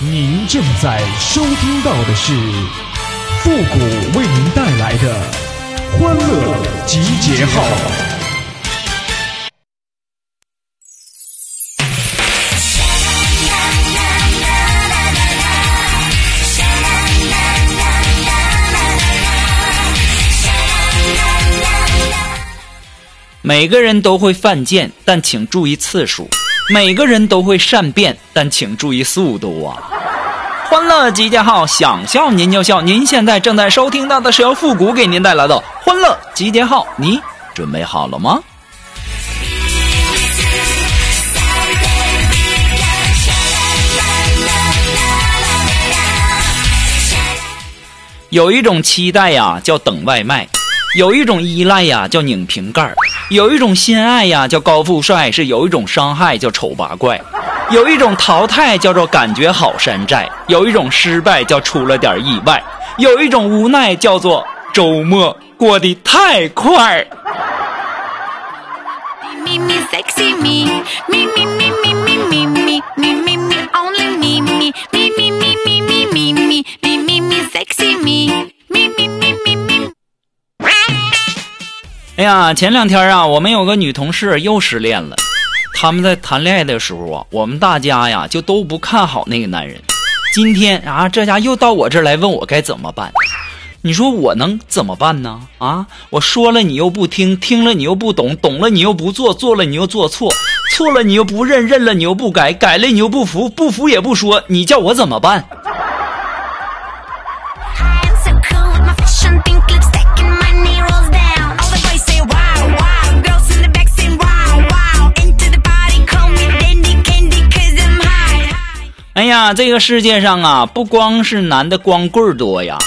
您正在收听到的是复古为您带来的欢乐集结号。每个人都会犯贱，但请注意次数；每个人都会善变，但请注意速度啊！欢乐集结号，想笑您就笑。您现在正在收听到的是由复古给您带来的欢乐集结号，你准备好了吗？有一种期待呀，叫等外卖；有一种依赖呀，叫拧瓶盖有一种心爱呀，叫高富帅；是有一种伤害，叫丑八怪；有一种淘汰，叫做感觉好山寨；有一种失败，叫出了点意外；有一种无奈，叫做周末过得太快。哎呀，前两天啊，我们有个女同事又失恋了。他们在谈恋爱的时候啊，我们大家呀就都不看好那个男人。今天啊，这家又到我这儿来问我该怎么办。你说我能怎么办呢？啊，我说了你又不听，听了你又不懂，懂了你又不做，做了你又做错，错了你又不认，认了你又不改，改了你又不服，不服也不说，你叫我怎么办？这个世界上啊，不光是男的光棍多呀，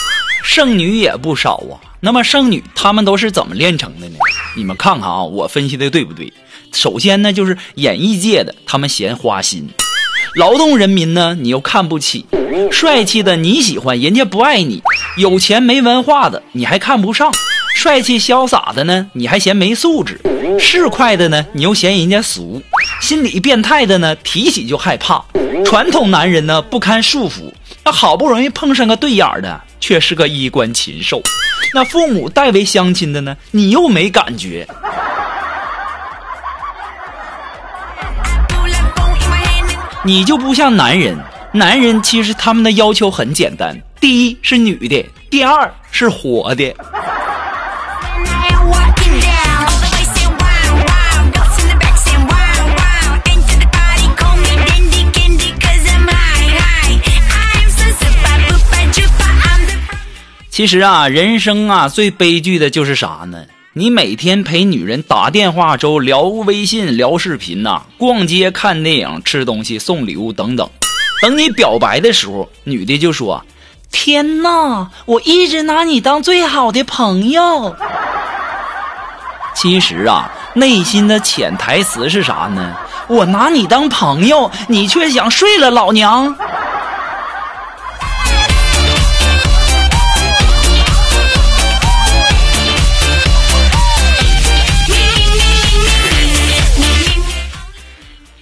剩女也不少啊。那么剩女她们都是怎么炼成的呢？你们看看啊，我分析的对不对？首先呢，就是演艺界的他们嫌花心，劳动人民呢你又看不起，帅气的你喜欢人家不爱你，有钱没文化的你还看不上，帅气潇洒的呢你还嫌没素质，市侩的呢你又嫌人家俗。心理变态的呢，提起就害怕；传统男人呢，不堪束缚。那好不容易碰上个对眼的，却是个衣冠禽兽。那父母代为相亲的呢，你又没感觉。你就不像男人，男人其实他们的要求很简单：第一是女的，第二是活的。其实啊，人生啊，最悲剧的就是啥呢？你每天陪女人打电话、周聊微信、聊视频呐，逛街、看电影、吃东西、送礼物等等。等你表白的时候，女的就说：“天哪，我一直拿你当最好的朋友。”其实啊，内心的潜台词是啥呢？我拿你当朋友，你却想睡了老娘。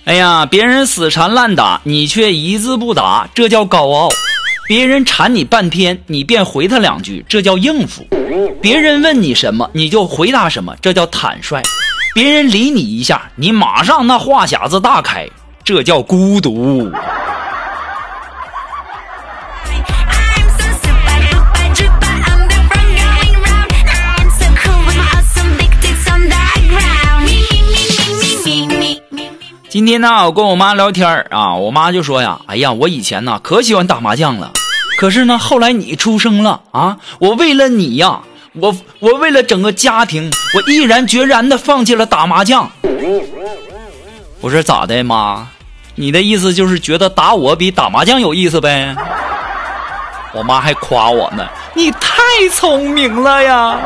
哎呀，别人死缠烂打，你却一字不答，这叫高傲；别人缠你半天，你便回他两句，这叫应付；别人问你什么，你就回答什么，这叫坦率；别人理你一下，你马上那话匣子大开，这叫孤独。今天呢，我跟我妈聊天啊，我妈就说呀：“哎呀，我以前呢可喜欢打麻将了，可是呢，后来你出生了啊，我为了你呀，我我为了整个家庭，我毅然决然的放弃了打麻将。”我说咋的，妈？你的意思就是觉得打我比打麻将有意思呗？我妈还夸我呢：“你太聪明了呀！”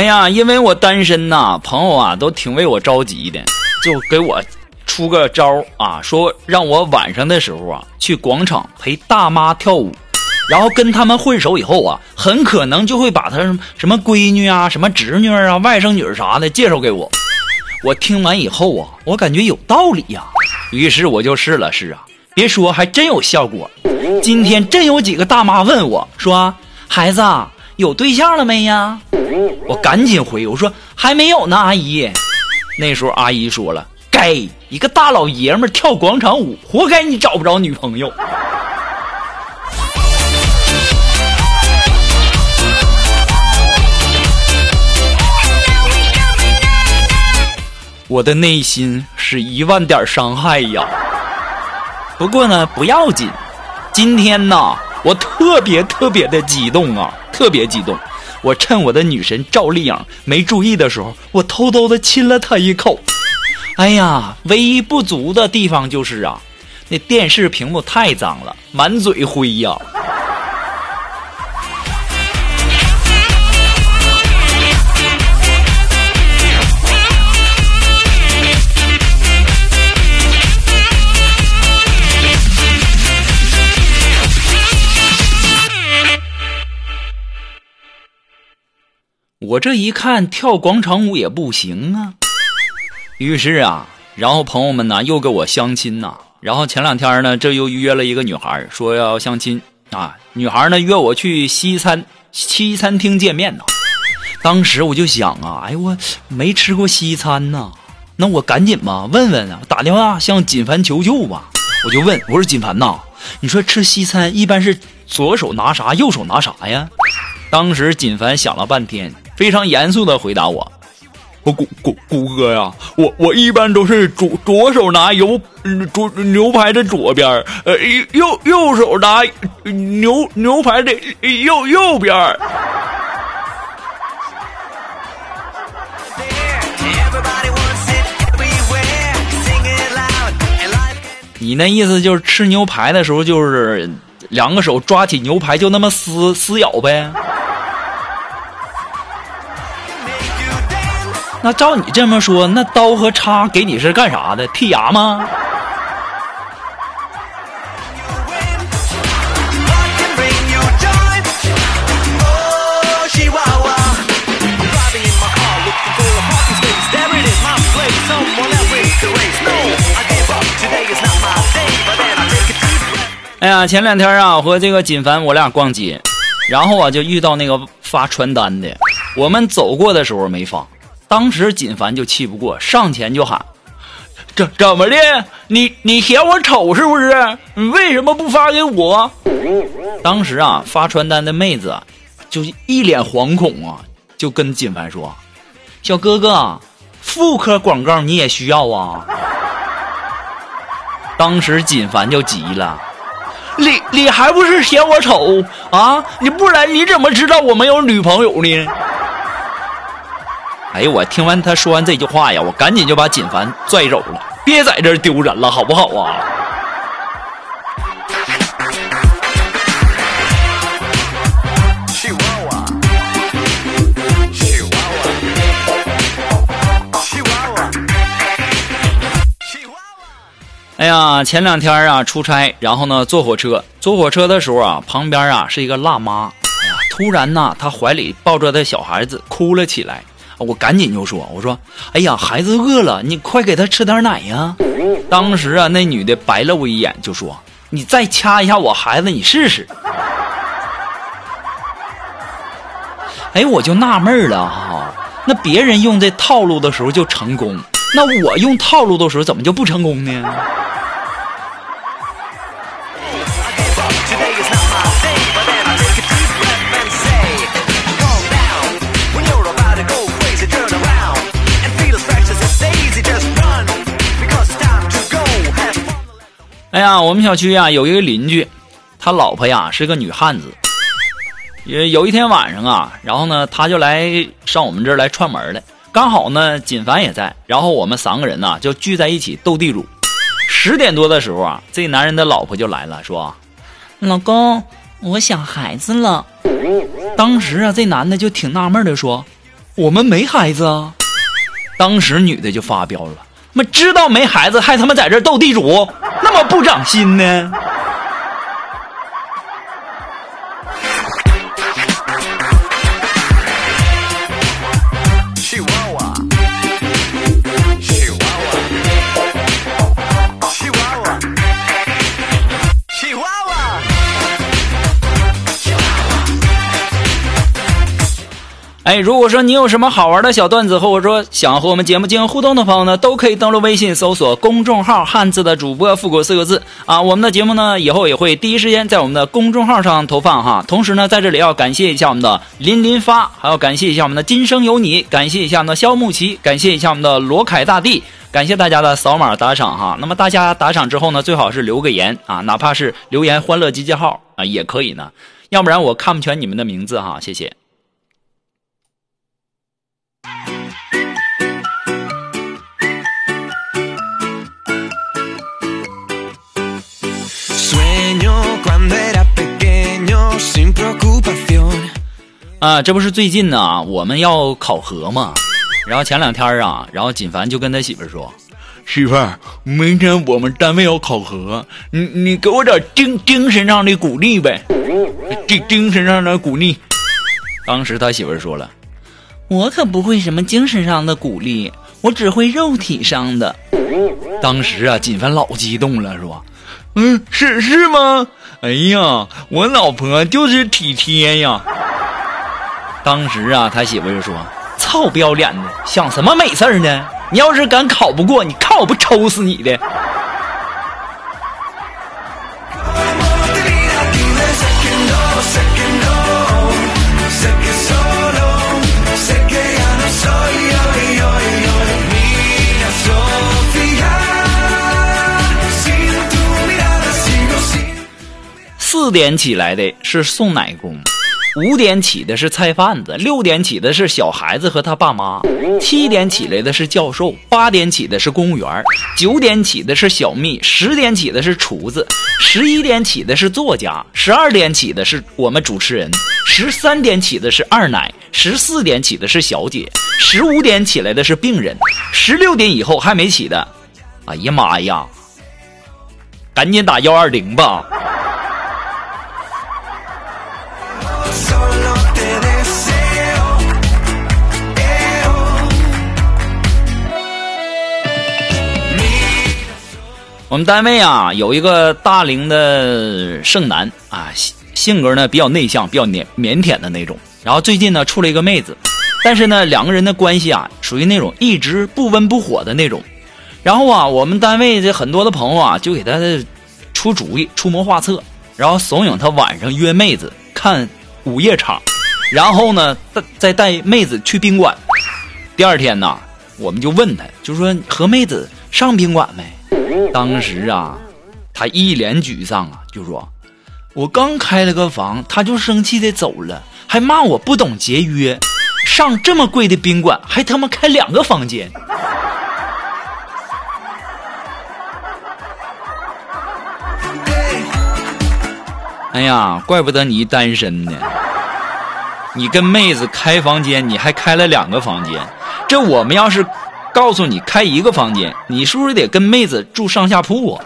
哎呀，因为我单身呐，朋友啊都挺为我着急的，就给我出个招啊，说让我晚上的时候啊去广场陪大妈跳舞，然后跟他们混熟以后啊，很可能就会把他什么闺女啊、什么侄女啊、外甥女啥的介绍给我。我听完以后啊，我感觉有道理呀，于是我就试了试啊，别说还真有效果。今天真有几个大妈问我说：“孩子有对象了没呀？”我赶紧回我说：“还没有呢，阿姨。”那时候阿姨说了：“该一个大老爷们跳广场舞，活该你找不着女朋友。”我的内心是一万点伤害呀。不过呢，不要紧。今天呢，我特别特别的激动啊，特别激动。我趁我的女神赵丽颖没注意的时候，我偷偷的亲了她一口。哎呀，唯一不足的地方就是啊，那电视屏幕太脏了，满嘴灰呀。我这一看跳广场舞也不行啊，于是啊，然后朋友们呢又给我相亲呐，然后前两天呢这又约了一个女孩说要相亲啊，女孩呢约我去西餐西餐厅见面呢，当时我就想啊，哎我没吃过西餐呐，那我赶紧吧问问啊，打电话向锦凡求救吧，我就问我说锦凡呐，你说吃西餐一般是左手拿啥，右手拿啥呀？当时锦凡想了半天。非常严肃的回答我：“我谷谷谷哥呀，我我一般都是左左手拿油左牛排的左边呃右右手拿牛牛排的右右边你那意思就是吃牛排的时候，就是两个手抓起牛排就那么撕撕咬呗？那照你这么说，那刀和叉给你是干啥的？剔牙吗？哎呀，前两天啊，和这个锦凡我俩逛街，然后啊就遇到那个发传单的，我们走过的时候没发。当时锦凡就气不过，上前就喊：“怎怎么的？你你嫌我丑是不是？你为什么不发给我？”当时啊，发传单的妹子就一脸惶恐啊，就跟锦凡说：“小哥哥，妇科广告你也需要啊？”当时锦凡就急了：“你你还不是嫌我丑啊？你不然你怎么知道我没有女朋友呢？”哎呦！我听完他说完这句话呀，我赶紧就把锦凡拽走了，别在这丢人了，好不好啊？哎呀，前两天啊出差，然后呢坐火车，坐火车的时候啊，旁边啊是一个辣妈，突然呢，她怀里抱着的小孩子哭了起来。我赶紧就说：“我说，哎呀，孩子饿了，你快给他吃点奶呀！”当时啊，那女的白了我一眼，就说：“你再掐一下我孩子，你试试。”哎，我就纳闷了哈，那别人用这套路的时候就成功，那我用套路的时候怎么就不成功呢？们小区啊有一个邻居，他老婆呀是个女汉子。有有一天晚上啊，然后呢，他就来上我们这儿来串门来，刚好呢，锦凡也在，然后我们三个人呢就聚在一起斗地主。十点多的时候啊，这男人的老婆就来了，说：“老公，我想孩子了。”当时啊，这男的就挺纳闷的说：“我们没孩子啊。”当时女的就发飙了。妈知道没孩子还他妈在这斗地主，那不长心呢？哎，如果说你有什么好玩的小段子，或者说想和我们节目进行互动的朋友呢，都可以登录微信搜索公众号“汉字的主播复古”四个字啊。我们的节目呢，以后也会第一时间在我们的公众号上投放哈。同时呢，在这里要感谢一下我们的林林发，还要感谢一下我们的今生有你，感谢一下我们的肖木奇，感谢一下我们的罗凯大帝，感谢大家的扫码打赏哈。那么大家打赏之后呢，最好是留个言啊，哪怕是留言“欢乐集结号”啊也可以呢，要不然我看不全你们的名字哈，谢谢。啊，这不是最近呢，我们要考核嘛。然后前两天啊，然后锦凡就跟他媳妇说：“媳妇儿，明天我们单位要考核，你你给我点精精神上的鼓励呗，精精神上的鼓励。”当时他媳妇儿说了：“我可不会什么精神上的鼓励，我只会肉体上的。”当时啊，锦凡老激动了，说：“嗯，是是吗？哎呀，我老婆就是体贴呀。”当时啊，他媳妇就说：“操，不要脸的，想什么美事儿呢？你要是敢考不过，你看我不抽死你的！”四点起来的是送奶工。五点起的是菜贩子，六点起的是小孩子和他爸妈，七点起来的是教授，八点起的是公务员，九点起的是小蜜，十点起的是厨子，十一点起的是作家，十二点起的是我们主持人，十三点起的是二奶，十四点起的是小姐，十五点起来的是病人，十六点以后还没起的，哎呀妈呀，赶紧打幺二零吧。我们单位啊有一个大龄的剩男啊，性格呢比较内向，比较腼腼腆的那种。然后最近呢处了一个妹子，但是呢两个人的关系啊属于那种一直不温不火的那种。然后啊我们单位这很多的朋友啊就给他出主意、出谋划策，然后怂恿他晚上约妹子看午夜场，然后呢再再带妹子去宾馆。第二天呢我们就问他，就说和妹子上宾馆没？当时啊，他一脸沮丧啊，就说：“我刚开了个房，他就生气的走了，还骂我不懂节约，上这么贵的宾馆还他妈开两个房间。”哎呀，怪不得你单身呢！你跟妹子开房间，你还开了两个房间，这我们要是……告诉你开一个房间，你是不是得跟妹子住上下铺啊？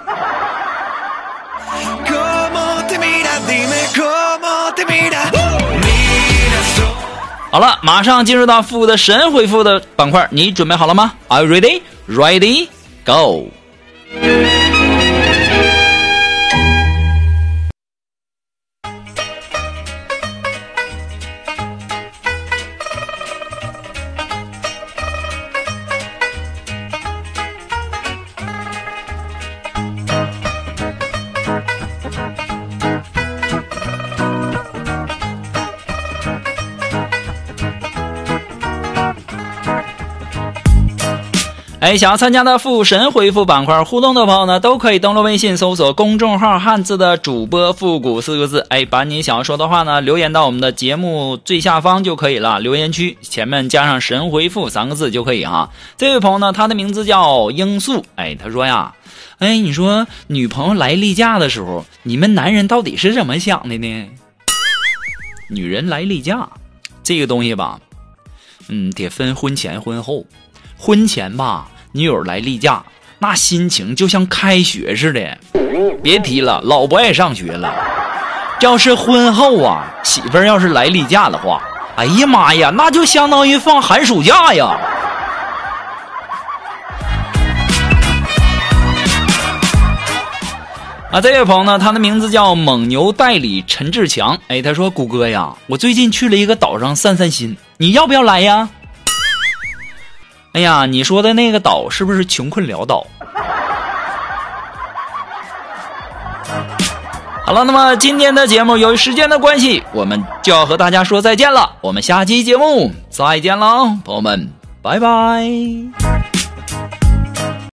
好了，马上进入到复古的神回复的板块，你准备好了吗？Are you ready? Ready? Go! 哎，想要参加的复神回复板块互动的朋友呢，都可以登录微信搜索公众号“汉字的主播复古”四个字。哎，把你想要说的话呢留言到我们的节目最下方就可以了，留言区前面加上“神回复”三个字就可以哈。这位朋友呢，他的名字叫罂粟。哎，他说呀，哎，你说女朋友来例假的时候，你们男人到底是怎么想的呢？女人来例假，这个东西吧，嗯，得分婚前婚后。婚前吧。女友来例假，那心情就像开学似的，别提了，老不爱上学了。要是婚后啊，媳妇儿要是来例假的话，哎呀妈呀，那就相当于放寒暑假呀。啊，这位朋友呢，他的名字叫蒙牛代理陈志强。哎，他说：“谷歌呀，我最近去了一个岛上散散心，你要不要来呀？哎呀，你说的那个岛是不是穷困潦倒？好了，那么今天的节目由于时间的关系，我们就要和大家说再见了。我们下期节目再见了，朋友们，拜拜。